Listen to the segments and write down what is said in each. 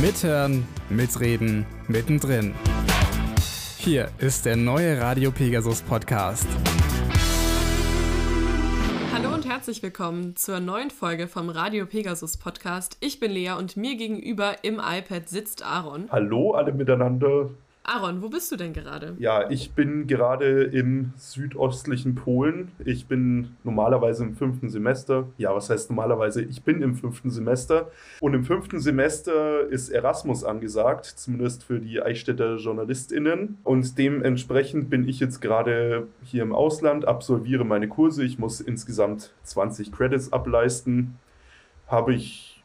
Mithören, mitreden, mittendrin. Hier ist der neue Radio Pegasus Podcast. Hallo und herzlich willkommen zur neuen Folge vom Radio Pegasus Podcast. Ich bin Lea und mir gegenüber im iPad sitzt Aaron. Hallo alle miteinander. Aaron, wo bist du denn gerade? Ja, ich bin gerade im südostlichen Polen. Ich bin normalerweise im fünften Semester. Ja, was heißt normalerweise? Ich bin im fünften Semester. Und im fünften Semester ist Erasmus angesagt, zumindest für die Eichstätter JournalistInnen. Und dementsprechend bin ich jetzt gerade hier im Ausland, absolviere meine Kurse. Ich muss insgesamt 20 Credits ableisten. Habe ich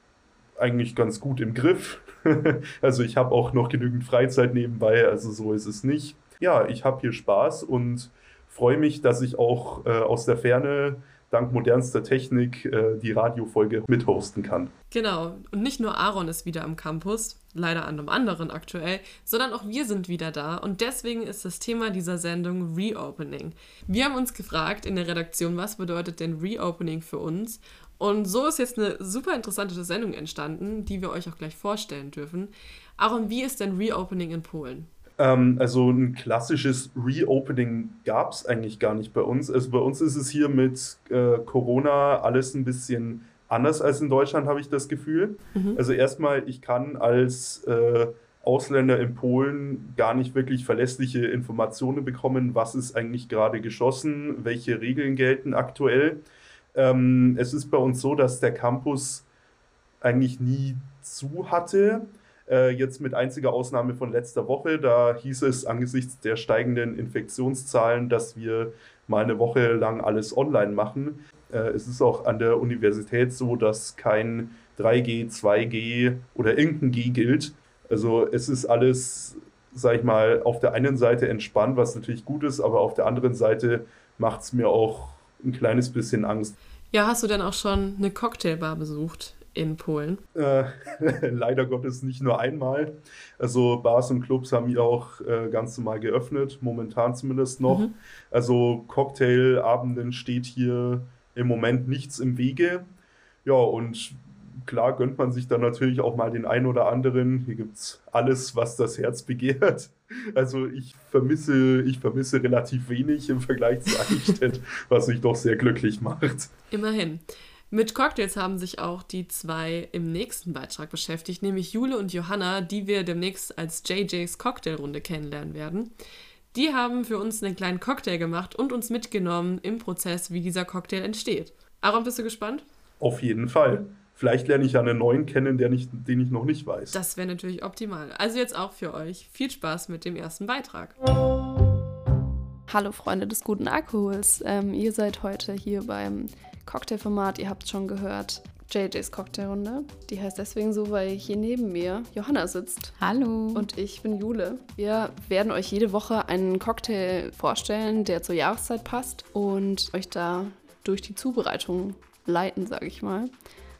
eigentlich ganz gut im Griff. also ich habe auch noch genügend Freizeit nebenbei, also so ist es nicht. Ja, ich habe hier Spaß und freue mich, dass ich auch äh, aus der Ferne dank modernster Technik äh, die Radiofolge mithosten kann. Genau, und nicht nur Aaron ist wieder am Campus, leider an einem anderen aktuell, sondern auch wir sind wieder da und deswegen ist das Thema dieser Sendung Reopening. Wir haben uns gefragt in der Redaktion, was bedeutet denn Reopening für uns und so ist jetzt eine super interessante Sendung entstanden, die wir euch auch gleich vorstellen dürfen. Aaron, wie ist denn Reopening in Polen? Ähm, also ein klassisches Reopening gab es eigentlich gar nicht bei uns. Also bei uns ist es hier mit äh, Corona alles ein bisschen anders als in Deutschland, habe ich das Gefühl. Mhm. Also erstmal, ich kann als äh, Ausländer in Polen gar nicht wirklich verlässliche Informationen bekommen, was ist eigentlich gerade geschossen, welche Regeln gelten aktuell. Ähm, es ist bei uns so, dass der Campus eigentlich nie zu hatte. Äh, jetzt mit einziger Ausnahme von letzter Woche. Da hieß es angesichts der steigenden Infektionszahlen, dass wir mal eine Woche lang alles online machen. Äh, es ist auch an der Universität so, dass kein 3G, 2G oder irgendein G gilt. Also es ist alles, sag ich mal, auf der einen Seite entspannt, was natürlich gut ist, aber auf der anderen Seite macht es mir auch ein kleines bisschen Angst. Ja, hast du denn auch schon eine Cocktailbar besucht in Polen? Äh, leider Gottes nicht nur einmal. Also Bars und Clubs haben hier auch äh, ganz normal geöffnet, momentan zumindest noch. Mhm. Also Cocktailabenden steht hier im Moment nichts im Wege. Ja, und klar gönnt man sich dann natürlich auch mal den einen oder anderen. Hier gibt es alles, was das Herz begehrt. Also ich vermisse, ich vermisse relativ wenig im Vergleich zu Eichstätt, was mich doch sehr glücklich macht. Immerhin. Mit Cocktails haben sich auch die zwei im nächsten Beitrag beschäftigt, nämlich Jule und Johanna, die wir demnächst als JJs Cocktailrunde kennenlernen werden. Die haben für uns einen kleinen Cocktail gemacht und uns mitgenommen im Prozess, wie dieser Cocktail entsteht. Aaron, bist du gespannt? Auf jeden Fall. Vielleicht lerne ich ja einen neuen kennen, der nicht, den ich noch nicht weiß. Das wäre natürlich optimal. Also jetzt auch für euch. Viel Spaß mit dem ersten Beitrag. Hallo Freunde des guten Alkohols. Ähm, ihr seid heute hier beim Cocktailformat. Ihr habt es schon gehört. JJ's Cocktailrunde. Die heißt deswegen so, weil hier neben mir Johanna sitzt. Hallo. Und ich bin Jule. Wir werden euch jede Woche einen Cocktail vorstellen, der zur Jahreszeit passt und euch da durch die Zubereitung leiten, sage ich mal.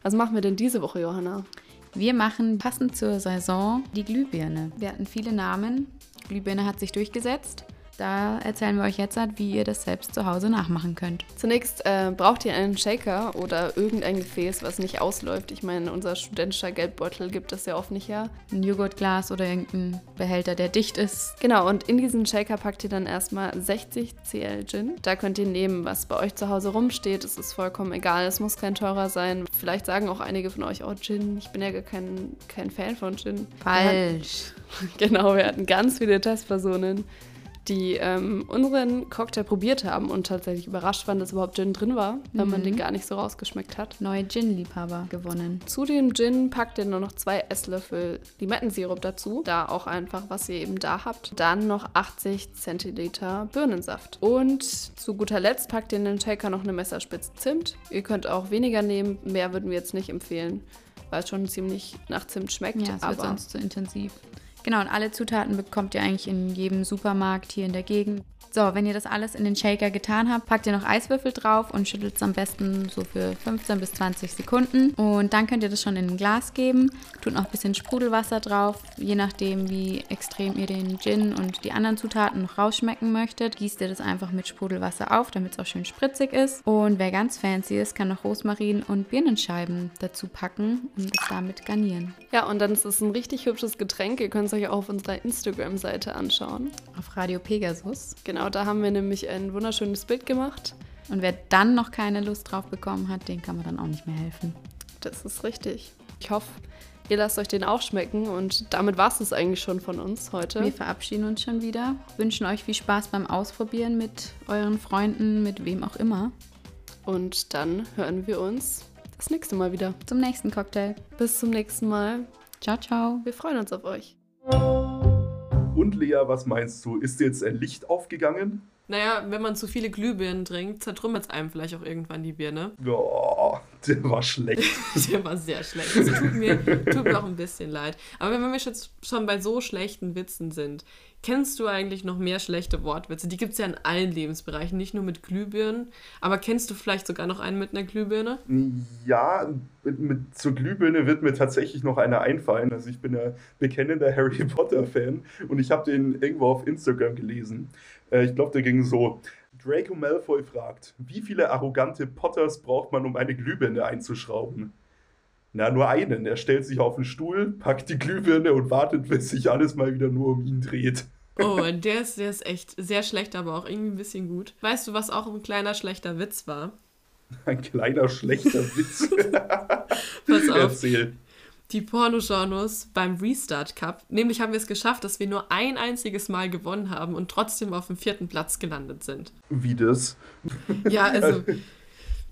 Was machen wir denn diese Woche, Johanna? Wir machen passend zur Saison die Glühbirne. Wir hatten viele Namen. Glühbirne hat sich durchgesetzt. Da erzählen wir euch jetzt, wie ihr das selbst zu Hause nachmachen könnt. Zunächst äh, braucht ihr einen Shaker oder irgendein Gefäß, was nicht ausläuft. Ich meine, unser studentischer Geldbeutel gibt es ja oft nicht her. Ein Joghurtglas oder irgendein Behälter, der dicht ist. Genau, und in diesen Shaker packt ihr dann erstmal 60 cl Gin. Da könnt ihr nehmen, was bei euch zu Hause rumsteht. Es ist vollkommen egal, es muss kein teurer sein. Vielleicht sagen auch einige von euch, oh Gin, ich bin ja gar kein, kein Fan von Gin. Falsch. genau, wir hatten ganz viele Testpersonen die ähm, unseren Cocktail probiert haben und tatsächlich überrascht waren, dass überhaupt Gin drin war, weil mhm. man den gar nicht so rausgeschmeckt hat. Neue Gin-Liebhaber gewonnen. Zu dem Gin packt ihr nur noch zwei Esslöffel Limettensirup dazu, da auch einfach, was ihr eben da habt. Dann noch 80 Zentiliter Birnensaft. Und zu guter Letzt packt ihr in den Shaker noch eine Messerspitze Zimt. Ihr könnt auch weniger nehmen, mehr würden wir jetzt nicht empfehlen, weil es schon ziemlich nach Zimt schmeckt. Ja, es wird sonst zu intensiv. Genau, und alle Zutaten bekommt ihr eigentlich in jedem Supermarkt hier in der Gegend. So, wenn ihr das alles in den Shaker getan habt, packt ihr noch Eiswürfel drauf und schüttelt es am besten so für 15 bis 20 Sekunden. Und dann könnt ihr das schon in ein Glas geben. Tut noch ein bisschen Sprudelwasser drauf, je nachdem, wie extrem ihr den Gin und die anderen Zutaten noch rausschmecken möchtet. Gießt ihr das einfach mit Sprudelwasser auf, damit es auch schön spritzig ist. Und wer ganz fancy ist, kann noch Rosmarin und Birnenscheiben dazu packen und es damit garnieren. Ja, und dann ist es ein richtig hübsches Getränk. Ihr könnt es euch auch auf unserer Instagram-Seite anschauen. Auf Radio Pegasus. Genau, da haben wir nämlich ein wunderschönes Bild gemacht. Und wer dann noch keine Lust drauf bekommen hat, den kann man dann auch nicht mehr helfen. Das ist richtig. Ich hoffe, ihr lasst euch den auch schmecken. Und damit war es es eigentlich schon von uns heute. Wir verabschieden uns schon wieder, wünschen euch viel Spaß beim Ausprobieren mit euren Freunden, mit wem auch immer. Und dann hören wir uns das nächste Mal wieder. Zum nächsten Cocktail. Bis zum nächsten Mal. Ciao, ciao. Wir freuen uns auf euch. Und Lea, was meinst du? Ist jetzt ein Licht aufgegangen? Naja, wenn man zu viele Glühbirnen trinkt, zertrümmert es einem vielleicht auch irgendwann die Birne. Oh, der war schlecht. Der war sehr schlecht. Das tut mir, tut mir auch ein bisschen leid. Aber wenn wir jetzt schon bei so schlechten Witzen sind, kennst du eigentlich noch mehr schlechte Wortwitze? Die gibt es ja in allen Lebensbereichen, nicht nur mit Glühbirnen. Aber kennst du vielleicht sogar noch einen mit einer Glühbirne? Ja, mit, mit, zur Glühbirne wird mir tatsächlich noch einer einfallen. Also ich bin ja bekennender Harry Potter-Fan und ich habe den irgendwo auf Instagram gelesen. Äh, ich glaube, der ging so. Draco Malfoy fragt, wie viele arrogante Potters braucht man, um eine Glühbirne einzuschrauben? Na, nur einen. Er stellt sich auf den Stuhl, packt die Glühbirne und wartet, bis sich alles mal wieder nur um ihn dreht. Oh, der ist, der ist echt sehr schlecht, aber auch irgendwie ein bisschen gut. Weißt du, was auch ein kleiner schlechter Witz war? Ein kleiner schlechter Witz. Pass auf. Erzähl. Die Pornogenres beim Restart Cup. Nämlich haben wir es geschafft, dass wir nur ein einziges Mal gewonnen haben und trotzdem auf dem vierten Platz gelandet sind. Wie das? Ja, also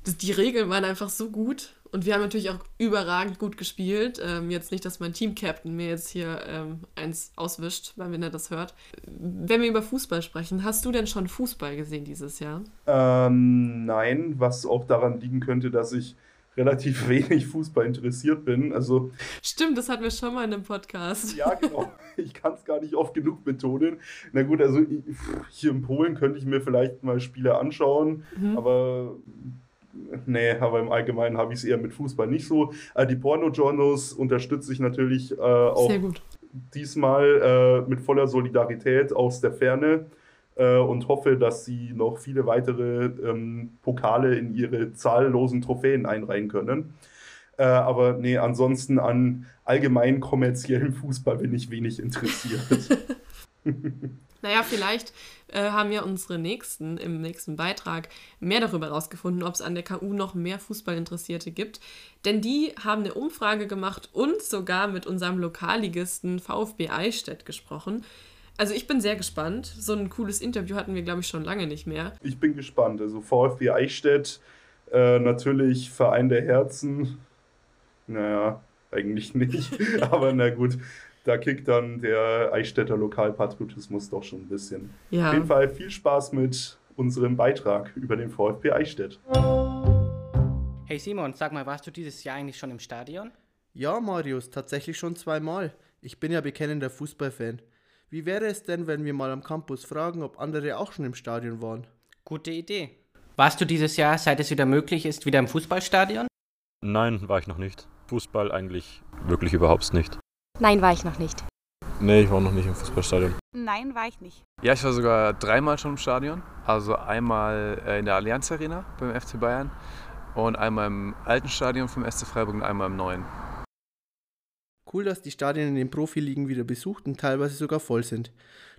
das, die Regeln waren einfach so gut und wir haben natürlich auch überragend gut gespielt. Ähm, jetzt nicht, dass mein Team-Captain mir jetzt hier ähm, eins auswischt, weil wenn er das hört. Wenn wir über Fußball sprechen, hast du denn schon Fußball gesehen dieses Jahr? Ähm, nein, was auch daran liegen könnte, dass ich relativ wenig Fußball interessiert bin. Also Stimmt, das hatten wir schon mal in einem Podcast. ja, genau. Ich kann es gar nicht oft genug betonen. Na gut, also hier in Polen könnte ich mir vielleicht mal Spiele anschauen, Mhm. aber nee, aber im Allgemeinen habe ich es eher mit Fußball nicht so. Äh, die Porno-Journos unterstütze ich natürlich äh, auch Sehr gut. diesmal äh, mit voller Solidarität aus der Ferne äh, und hoffe, dass sie noch viele weitere ähm, Pokale in ihre zahllosen Trophäen einreihen können. Äh, aber nee, ansonsten an allgemein kommerziellen Fußball bin ich wenig interessiert. Naja, vielleicht äh, haben ja unsere Nächsten im nächsten Beitrag mehr darüber herausgefunden, ob es an der KU noch mehr Fußballinteressierte gibt. Denn die haben eine Umfrage gemacht und sogar mit unserem Lokalligisten VfB Eichstätt gesprochen. Also ich bin sehr gespannt. So ein cooles Interview hatten wir, glaube ich, schon lange nicht mehr. ich bin gespannt. Also VfB Eichstätt, äh, natürlich Verein der Herzen. Naja, eigentlich nicht. aber na gut, da kickt dann der Eichstätter Lokalpatriotismus doch schon ein bisschen. Auf Ja. jeden Fall viel Spaß mit unserem Beitrag über den VfB Eichstätt. Hey Simon, sag mal, warst du dieses Jahr eigentlich schon im Stadion? Ja, Marius, tatsächlich schon zweimal. Ich bin ja bekennender Fußballfan. Wie wäre es denn, wenn wir mal am Campus fragen, ob andere auch schon im Stadion waren? Gute Idee. Warst du dieses Jahr, seit es wieder möglich ist, wieder im Fußballstadion? Nein, war ich noch nicht. Fußball eigentlich wirklich überhaupt nicht. Nein, war ich noch nicht. Nee, ich war noch nicht im Fußballstadion. Nein, war ich nicht. Ja, ich war sogar dreimal schon im Stadion. Also einmal äh, in der Allianz Arena beim FC Bayern und einmal im alten Stadion vom SC Freiburg und einmal im neuen. Cool, dass die Stadien in den Profiligen wieder besucht und teilweise sogar voll sind.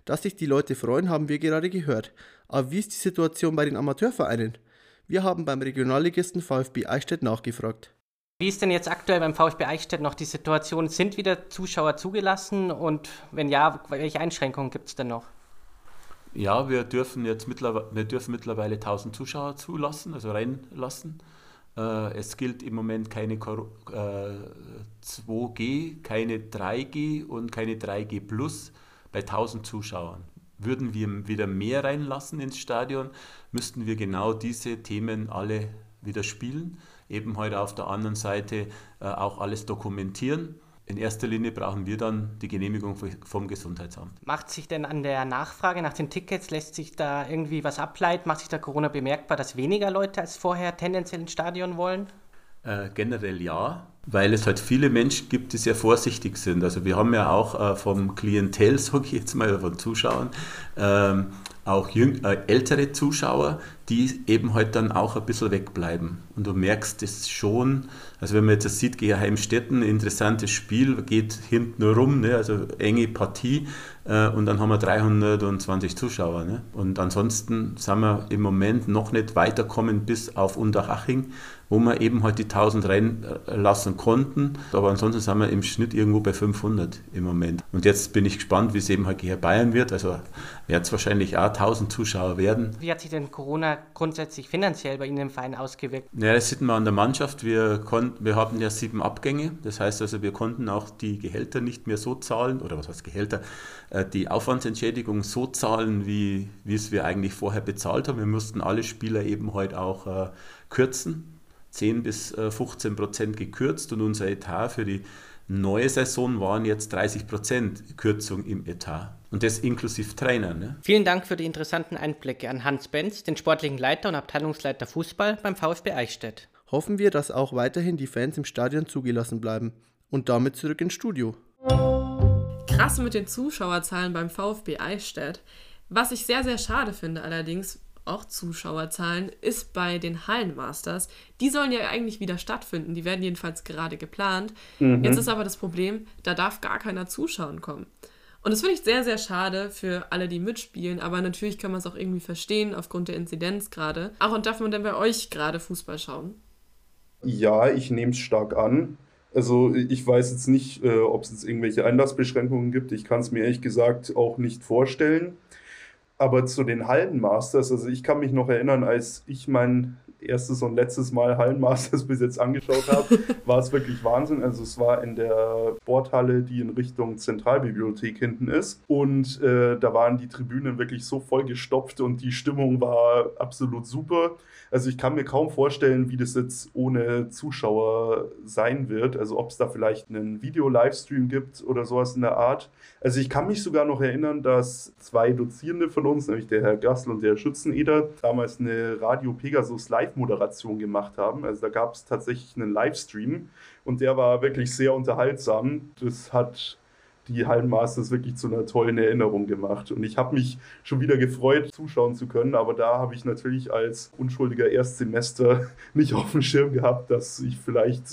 Dass sich die Leute freuen, haben wir gerade gehört. Aber wie ist die Situation bei den Amateurvereinen? Wir haben beim Regionalligisten VfB Eichstätt nachgefragt. Wie ist denn jetzt aktuell beim VfB Eichstätt noch die Situation? Sind wieder Zuschauer zugelassen und wenn ja, welche Einschränkungen gibt es denn noch? Ja, wir dürfen jetzt mittlerweile, wir dürfen mittlerweile 1000 Zuschauer zulassen, also reinlassen. Äh, es gilt im Moment keine Kor- äh, 2G, keine 3G und keine 3G Plus bei 1000 Zuschauern. Würden wir wieder mehr reinlassen ins Stadion, müssten wir genau diese Themen alle wieder spielen. Eben heute auf der anderen Seite äh, auch alles dokumentieren. In erster Linie brauchen wir dann die Genehmigung vom Gesundheitsamt. Macht sich denn an der Nachfrage nach den Tickets, lässt sich da irgendwie was ableiten? Macht sich da Corona bemerkbar, dass weniger Leute als vorher tendenziell ins Stadion wollen? Äh, generell ja, weil es halt viele Menschen gibt, die sehr vorsichtig sind. Also wir haben ja auch äh, vom Klientel, sage ich jetzt mal, von Zuschauern, ähm, auch jüng, äh, ältere Zuschauer, die eben halt dann auch ein bisschen wegbleiben. Und du merkst es schon, also wenn man jetzt sieht, Geheimstetten, interessantes Spiel, geht hinten rum, ne, also enge Partie äh, und dann haben wir 320 Zuschauer. Ne? Und ansonsten sind wir im Moment noch nicht weiterkommen bis auf Unterhaching, wo wir eben halt die 1000 rennen äh, lassen konnten. Aber ansonsten sind wir im Schnitt irgendwo bei 500 im Moment. Und jetzt bin ich gespannt, wie es eben halt hier Bayern wird. Also wird es wahrscheinlich auch 1000 Zuschauer werden. Wie hat sich denn Corona grundsätzlich finanziell bei Ihnen im Verein ausgewirkt? Ja, das sieht man an der Mannschaft. Wir, konnten, wir hatten ja sieben Abgänge. Das heißt also, wir konnten auch die Gehälter nicht mehr so zahlen, oder was heißt Gehälter, äh, die Aufwandsentschädigung so zahlen, wie, wie es wir eigentlich vorher bezahlt haben. Wir mussten alle Spieler eben heute halt auch äh, kürzen 10 bis 15 äh, Prozent gekürzt und unser Etat für die neue Saison waren jetzt 30 Prozent Kürzung im Etat. Und das inklusive Trainer. Ne? Vielen Dank für die interessanten Einblicke an Hans Benz, den sportlichen Leiter und Abteilungsleiter Fußball beim VfB Eichstätt. Hoffen wir, dass auch weiterhin die Fans im Stadion zugelassen bleiben. Und damit zurück ins Studio. Krass mit den Zuschauerzahlen beim VfB Eichstätt. Was ich sehr, sehr schade finde allerdings, auch Zuschauerzahlen, ist bei den Hallenmasters. Die sollen ja eigentlich wieder stattfinden. Die werden jedenfalls gerade geplant. Mhm. Jetzt ist aber das Problem, da darf gar keiner zuschauen kommen. Und das finde ich sehr, sehr schade für alle, die mitspielen. Aber natürlich kann man es auch irgendwie verstehen, aufgrund der Inzidenz gerade. Ach, und darf man denn bei euch gerade Fußball schauen? Ja, ich nehme es stark an. Also ich weiß jetzt nicht, äh, ob es jetzt irgendwelche Einlassbeschränkungen gibt. Ich kann es mir ehrlich gesagt auch nicht vorstellen. Aber zu den Hallenmasters, also ich kann mich noch erinnern, als ich mein erstes und letztes Mal Hallenmasters bis jetzt angeschaut habe, war es wirklich Wahnsinn. Also es war in der Sporthalle, die in Richtung Zentralbibliothek hinten ist. Und äh, da waren die Tribünen wirklich so voll gestopft und die Stimmung war absolut super. Also ich kann mir kaum vorstellen, wie das jetzt ohne Zuschauer sein wird. Also ob es da vielleicht einen Video-Livestream gibt oder sowas in der Art. Also ich kann mich sogar noch erinnern, dass zwei Dozierende von uns, nämlich der Herr Gassel und der Herr Schützeneder, damals eine Radio Pegasus Live-Moderation gemacht haben. Also da gab es tatsächlich einen Livestream und der war wirklich sehr unterhaltsam. Das hat die Hallenmasters wirklich zu einer tollen Erinnerung gemacht. Und ich habe mich schon wieder gefreut, zuschauen zu können, aber da habe ich natürlich als unschuldiger Erstsemester nicht auf dem Schirm gehabt, dass ich vielleicht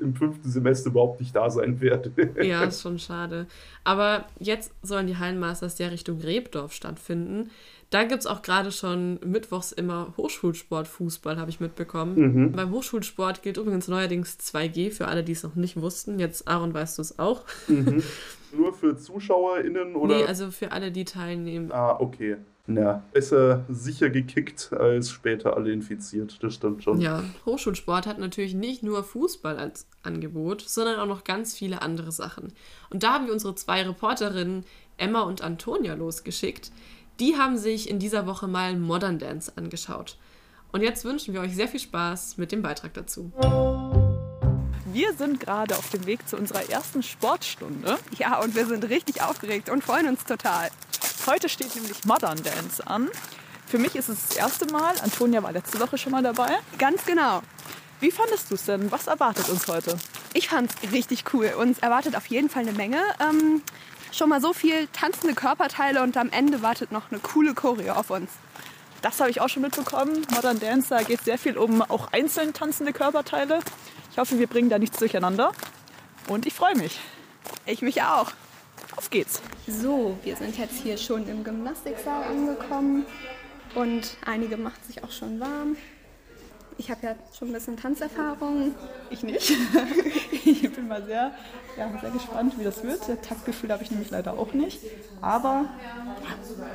im fünften Semester überhaupt nicht da sein werde. ja, ist schon schade. Aber jetzt sollen die Hallenmasters ja Richtung Rebdorf stattfinden. Da gibt es auch gerade schon mittwochs immer Hochschulsport-Fußball, habe ich mitbekommen. Mhm. Beim Hochschulsport gilt übrigens neuerdings 2G für alle, die es noch nicht wussten. Jetzt, Aaron, weißt du es auch. Mhm. Nur für ZuschauerInnen oder? Nee, also für alle, die teilnehmen. Ah, okay. Ja, besser sicher gekickt als später alle infiziert, das stimmt schon. Ja, Hochschulsport hat natürlich nicht nur Fußball als Angebot, sondern auch noch ganz viele andere Sachen. Und da haben wir unsere zwei Reporterinnen Emma und Antonia losgeschickt. Die haben sich in dieser Woche mal Modern Dance angeschaut. Und jetzt wünschen wir euch sehr viel Spaß mit dem Beitrag dazu. Wir sind gerade auf dem Weg zu unserer ersten Sportstunde. Ja, und wir sind richtig aufgeregt und freuen uns total. Heute steht nämlich Modern Dance an. Für mich ist es das erste Mal. Antonia war letzte Woche schon mal dabei. Ganz genau. Wie fandest du es denn? Was erwartet uns heute? Ich fand es richtig cool. Uns erwartet auf jeden Fall eine Menge. Ähm, schon mal so viel tanzende Körperteile und am Ende wartet noch eine coole Choreo auf uns. Das habe ich auch schon mitbekommen. Modern Dance, da geht sehr viel um auch einzeln tanzende Körperteile. Ich hoffe, wir bringen da nichts durcheinander. Und ich freue mich. Ich mich auch. Auf geht's. So, wir sind jetzt hier schon im Gymnastiksaal angekommen und einige macht sich auch schon warm. Ich habe ja schon ein bisschen Tanzerfahrung. Ich nicht. ich bin mal sehr, ja, sehr gespannt, wie das wird. Das Taktgefühl habe ich nämlich leider auch nicht. Aber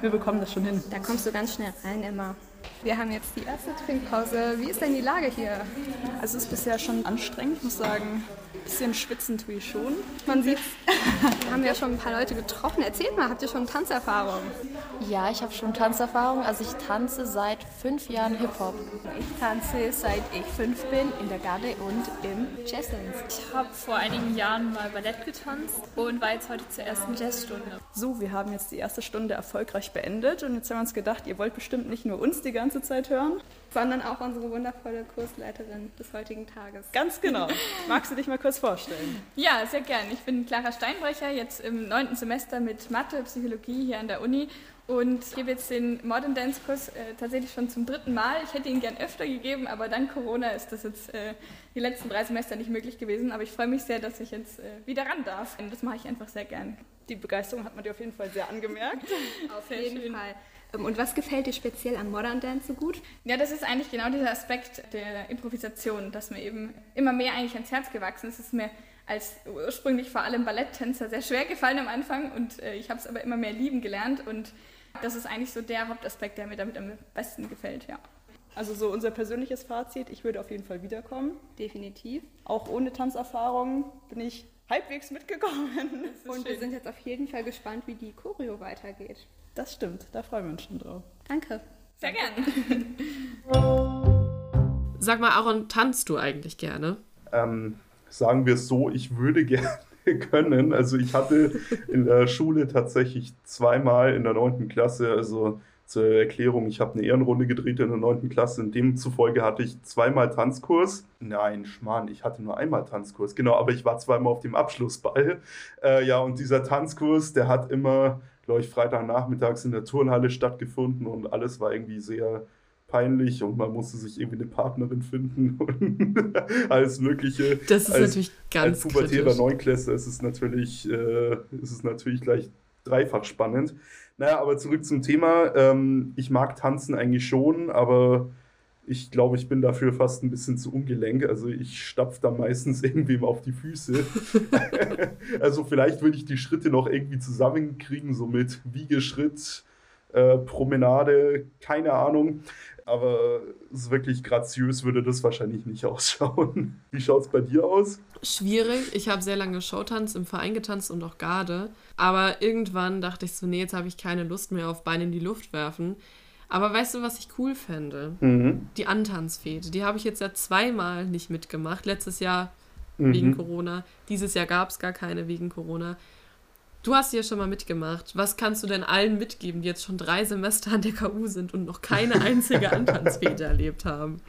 wir bekommen das schon hin. Da kommst du ganz schnell rein, Emma. Wir haben jetzt die erste Trinkpause. Wie ist denn die Lage hier? Also es ist bisher schon anstrengend, ich muss sagen. Ein bisschen schwitzen tue ich schon. Man sieht, wir haben ja schon ein paar Leute getroffen. Erzählt mal, habt ihr schon Tanzerfahrung? Ja, ich habe schon Tanzerfahrung. Also ich tanze seit fünf Jahren Hip-Hop. Ich tanze seit ich fünf bin in der Garde und im Jazzdance. Ich habe vor einigen Jahren mal Ballett getanzt und war jetzt heute zur ersten Jazzstunde. So, wir haben jetzt die erste Stunde erfolgreich beendet und jetzt haben wir uns gedacht, ihr wollt bestimmt nicht nur uns die ganze Zeit hören, sondern auch unsere wundervolle Kursleiterin des heutigen Tages. Ganz genau. Magst du dich mal kurz vorstellen? Ja, sehr gern. Ich bin Clara Steinbrecher, jetzt im neunten Semester mit Mathe, Psychologie hier an der Uni und ich gebe jetzt den Modern Dance Kurs äh, tatsächlich schon zum dritten Mal. Ich hätte ihn gern öfter gegeben, aber dank Corona ist das jetzt äh, die letzten drei Semester nicht möglich gewesen. Aber ich freue mich sehr, dass ich jetzt äh, wieder ran darf. Und das mache ich einfach sehr gern. Die Begeisterung hat man dir auf jeden Fall sehr angemerkt. auf jeden schön. Fall. Ähm, und was gefällt dir speziell am Modern Dance so gut? Ja, das ist eigentlich genau dieser Aspekt der Improvisation, dass mir eben immer mehr eigentlich ans Herz gewachsen ist. Es ist mir als ursprünglich vor allem Balletttänzer sehr schwer gefallen am Anfang und äh, ich habe es aber immer mehr lieben gelernt und das ist eigentlich so der Hauptaspekt, der mir damit am besten gefällt, ja. Also so unser persönliches Fazit, ich würde auf jeden Fall wiederkommen. Definitiv. Auch ohne Tanzerfahrung bin ich halbwegs mitgekommen. Und schön. wir sind jetzt auf jeden Fall gespannt, wie die Choreo weitergeht. Das stimmt, da freuen wir uns schon drauf. Danke. Sehr gerne. Sag mal, Aaron, tanzt du eigentlich gerne? Ähm, sagen wir es so, ich würde gerne können. Also ich hatte in der Schule tatsächlich zweimal in der neunten Klasse, also zur Erklärung, ich habe eine Ehrenrunde gedreht in der neunten Klasse. In demzufolge hatte ich zweimal Tanzkurs. Nein, Schmarrn, ich hatte nur einmal Tanzkurs. Genau, aber ich war zweimal auf dem Abschlussball. Äh, ja, und dieser Tanzkurs, der hat immer, glaube ich, Freitagnachmittags in der Turnhalle stattgefunden und alles war irgendwie sehr peinlich und man musste sich irgendwie eine Partnerin finden und alles Mögliche. Das ist als, natürlich ganz Als pubertärer. Neunklässler ist es natürlich, äh, ist es natürlich gleich dreifach spannend. Naja, aber zurück zum Thema. Ähm, ich mag tanzen eigentlich schon, aber ich glaube, ich bin dafür fast ein bisschen zu ungelenk. Also ich stapfe da meistens irgendwem auf die Füße. also vielleicht würde ich die Schritte noch irgendwie zusammenkriegen, so mit Wiegeschritt, äh, Promenade, keine Ahnung. Aber ist wirklich graziös würde das wahrscheinlich nicht ausschauen. Wie schaut es bei dir aus? Schwierig. Ich habe sehr lange Showtanz im Verein getanzt und auch Garde. Aber irgendwann dachte ich so, nee, jetzt habe ich keine Lust mehr auf Beine in die Luft werfen. Aber weißt du, was ich cool fände? Mhm. Die Antanzfete. Die habe ich jetzt ja zweimal nicht mitgemacht. Letztes Jahr Mhm. wegen Corona. Dieses Jahr gab es gar keine wegen Corona. Du hast ja schon mal mitgemacht. Was kannst du denn allen mitgeben, die jetzt schon drei Semester an der KU sind und noch keine einzige Antanzfete erlebt haben?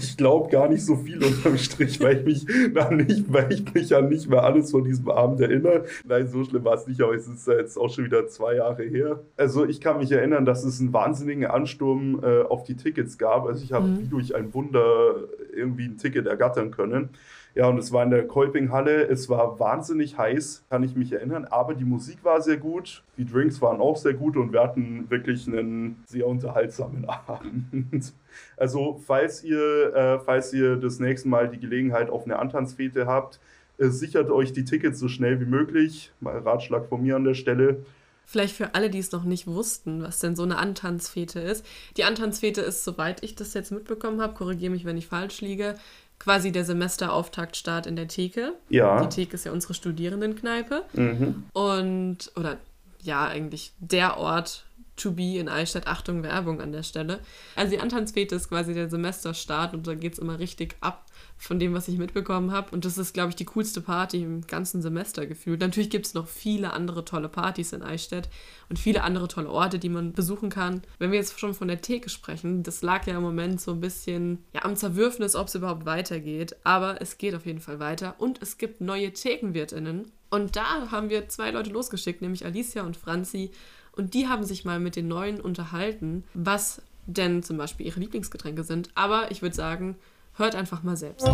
Ich glaube gar nicht so viel unterm Strich, weil ich mich dann nicht, weil ich mich an nicht mehr alles von diesem Abend erinnere. Nein, so schlimm war es nicht, aber es ist ja jetzt auch schon wieder zwei Jahre her. Also ich kann mich erinnern, dass es einen wahnsinnigen Ansturm äh, auf die Tickets gab. Also ich habe Mhm. wie durch ein Wunder irgendwie ein Ticket ergattern können. Ja, und es war in der Kolpinghalle. Es war wahnsinnig heiß, kann ich mich erinnern. Aber die Musik war sehr gut, die Drinks waren auch sehr gut und wir hatten wirklich einen sehr unterhaltsamen Abend. Also, falls ihr, äh, falls ihr das nächste Mal die Gelegenheit auf eine Antanzfete habt, äh, sichert euch die Tickets so schnell wie möglich. Mal Ratschlag von mir an der Stelle. Vielleicht für alle, die es noch nicht wussten, was denn so eine Antanzfete ist. Die Antanzfete ist, soweit ich das jetzt mitbekommen habe, korrigiere mich, wenn ich falsch liege, quasi der Semesterauftaktstart in der Theke. Ja. Die Theke ist ja unsere Studierendenkneipe. Mhm. Und, oder ja, eigentlich der Ort to be in Eichstätt. Achtung, Werbung an der Stelle. Also die Antanzfete ist quasi der Semesterstart und da geht es immer richtig ab von dem, was ich mitbekommen habe. Und das ist, glaube ich, die coolste Party im ganzen Semester gefühlt. Natürlich gibt es noch viele andere tolle Partys in Eichstätt und viele andere tolle Orte, die man besuchen kann. Wenn wir jetzt schon von der Theke sprechen, das lag ja im Moment so ein bisschen ja, am Zerwürfnis, ob es überhaupt weitergeht. Aber es geht auf jeden Fall weiter und es gibt neue ThekenwirtInnen. Und da haben wir zwei Leute losgeschickt, nämlich Alicia und Franzi. Und die haben sich mal mit den Neuen unterhalten, was denn zum Beispiel ihre Lieblingsgetränke sind. Aber ich würde sagen, hört einfach mal selbst.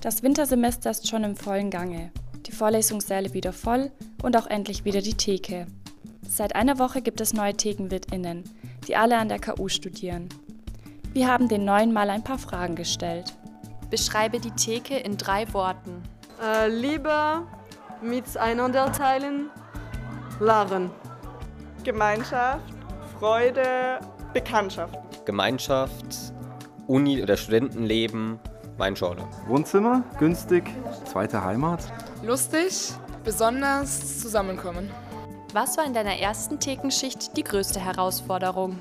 Das Wintersemester ist schon im vollen Gange. Die Vorlesungssäle wieder voll und auch endlich wieder die Theke. Seit einer Woche gibt es neue ThekenwirtInnen, die alle an der KU studieren. Wir haben den Neuen mal ein paar Fragen gestellt. Beschreibe die Theke in drei Worten. Äh, Liebe, miteinander teilen, lachen. Gemeinschaft, Freude, Bekanntschaft. Gemeinschaft, Uni- oder Studentenleben, Weinschorle. Wohnzimmer, günstig, zweite Heimat. Lustig, besonders zusammenkommen. Was war in deiner ersten Thekenschicht die größte Herausforderung?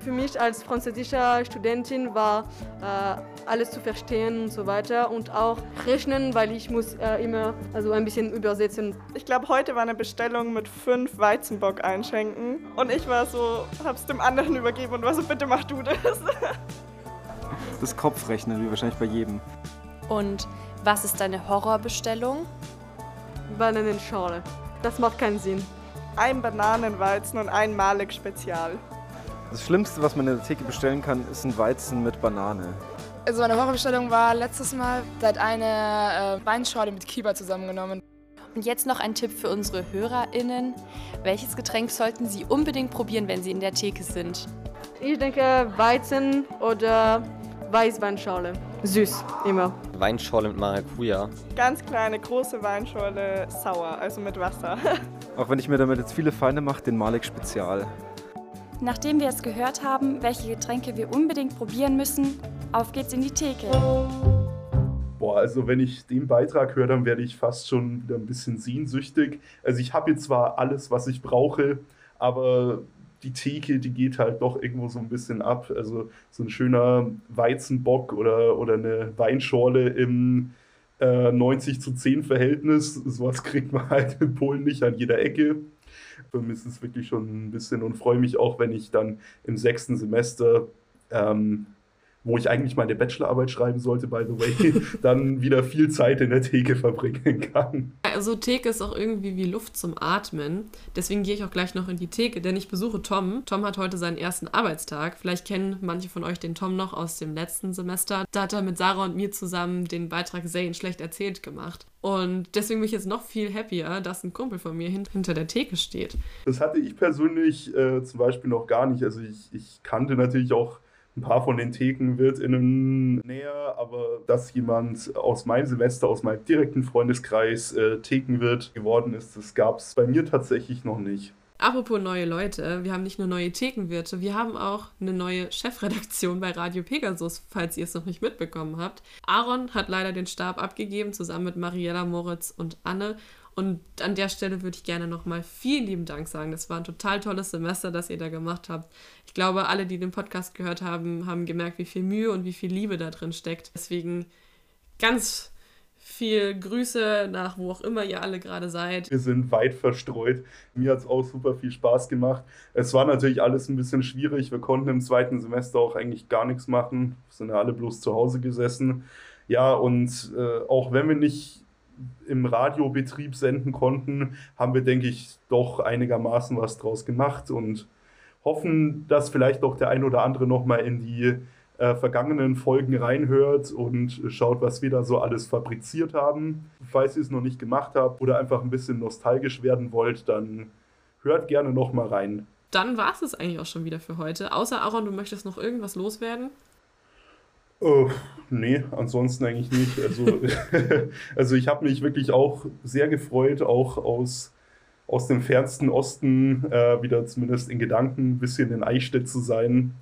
Für mich als französische Studentin war äh, alles zu verstehen und so weiter und auch rechnen, weil ich muss äh, immer also ein bisschen übersetzen. Ich glaube, heute war eine Bestellung mit fünf Weizenbock einschenken und ich war so, hab's dem anderen übergeben und war so, bitte mach du das. Das Kopfrechnen, wie wahrscheinlich bei jedem. Und was ist deine Horrorbestellung? Bananenschorle. Das macht keinen Sinn. Ein Bananenweizen und ein Malik Spezial. Das Schlimmste, was man in der Theke bestellen kann, ist ein Weizen mit Banane. Also meine Horrorbestellung war letztes Mal seit eine äh, Weinschorle mit Kieber zusammengenommen. Und jetzt noch ein Tipp für unsere HörerInnen. Welches Getränk sollten sie unbedingt probieren, wenn sie in der Theke sind? Ich denke Weizen oder Weißweinschorle. Süß, immer. Weinschorle mit Maracuja. Ganz kleine, große Weinschorle, sauer, also mit Wasser. Auch wenn ich mir damit jetzt viele Feinde mache, den Malik Spezial. Nachdem wir es gehört haben, welche Getränke wir unbedingt probieren müssen, auf geht's in die Theke. Boah, also wenn ich den Beitrag höre, dann werde ich fast schon wieder ein bisschen sehnsüchtig. Also ich habe jetzt zwar alles, was ich brauche, aber die Theke, die geht halt doch irgendwo so ein bisschen ab. Also so ein schöner Weizenbock oder, oder eine Weinschorle im äh, 90 zu 10 Verhältnis, sowas kriegt man halt in Polen nicht an jeder Ecke. Vermisse es wirklich schon ein bisschen und freue mich auch, wenn ich dann im sechsten Semester ähm, wo ich eigentlich meine Bachelorarbeit schreiben sollte, by the way, dann wieder viel Zeit in der Theke verbringen kann. Also Theke ist auch irgendwie wie Luft zum Atmen. Deswegen gehe ich auch gleich noch in die Theke, denn ich besuche Tom. Tom hat heute seinen ersten Arbeitstag. Vielleicht kennen manche von euch den Tom noch aus dem letzten Semester. Da hat er mit Sarah und mir zusammen den Beitrag Zane schlecht erzählt gemacht. Und deswegen bin ich jetzt noch viel happier, dass ein Kumpel von mir hinter der Theke steht. Das hatte ich persönlich äh, zum Beispiel noch gar nicht. Also ich, ich kannte natürlich auch ein paar von den Theken wird in einem näher, aber dass jemand aus meinem Semester, aus meinem direkten Freundeskreis äh, Thekenwirt geworden ist, das gab es bei mir tatsächlich noch nicht. Apropos neue Leute, wir haben nicht nur neue Thekenwirte, wir haben auch eine neue Chefredaktion bei Radio Pegasus, falls ihr es noch nicht mitbekommen habt. Aaron hat leider den Stab abgegeben, zusammen mit Mariella Moritz und Anne. Und an der Stelle würde ich gerne nochmal vielen lieben Dank sagen. Das war ein total tolles Semester, das ihr da gemacht habt. Ich glaube, alle, die den Podcast gehört haben, haben gemerkt, wie viel Mühe und wie viel Liebe da drin steckt. Deswegen ganz viel Grüße nach wo auch immer ihr alle gerade seid. Wir sind weit verstreut. Mir hat es auch super viel Spaß gemacht. Es war natürlich alles ein bisschen schwierig. Wir konnten im zweiten Semester auch eigentlich gar nichts machen. Wir sind ja alle bloß zu Hause gesessen. Ja, und äh, auch wenn wir nicht im Radiobetrieb senden konnten, haben wir, denke ich, doch einigermaßen was draus gemacht und hoffen, dass vielleicht auch der ein oder andere nochmal in die äh, vergangenen Folgen reinhört und schaut, was wir da so alles fabriziert haben. Falls ihr es noch nicht gemacht habt oder einfach ein bisschen nostalgisch werden wollt, dann hört gerne nochmal rein. Dann war es es eigentlich auch schon wieder für heute. Außer Aaron, du möchtest noch irgendwas loswerden? Oh, nee, ansonsten eigentlich nicht. Also, also ich habe mich wirklich auch sehr gefreut, auch aus, aus dem fernsten Osten äh, wieder zumindest in Gedanken ein bisschen in Eichstätt zu sein.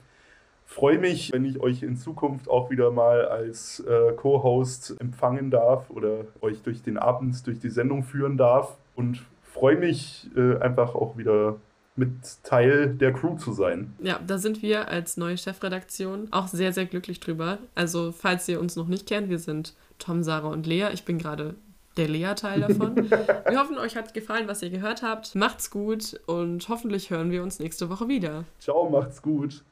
Freue mich, wenn ich euch in Zukunft auch wieder mal als äh, Co-Host empfangen darf oder euch durch den Abend, durch die Sendung führen darf. Und freue mich äh, einfach auch wieder mit Teil der Crew zu sein. Ja, da sind wir als neue Chefredaktion auch sehr, sehr glücklich drüber. Also, falls ihr uns noch nicht kennt, wir sind Tom, Sarah und Lea. Ich bin gerade der Lea-Teil davon. wir hoffen, euch hat gefallen, was ihr gehört habt. Macht's gut und hoffentlich hören wir uns nächste Woche wieder. Ciao, macht's gut.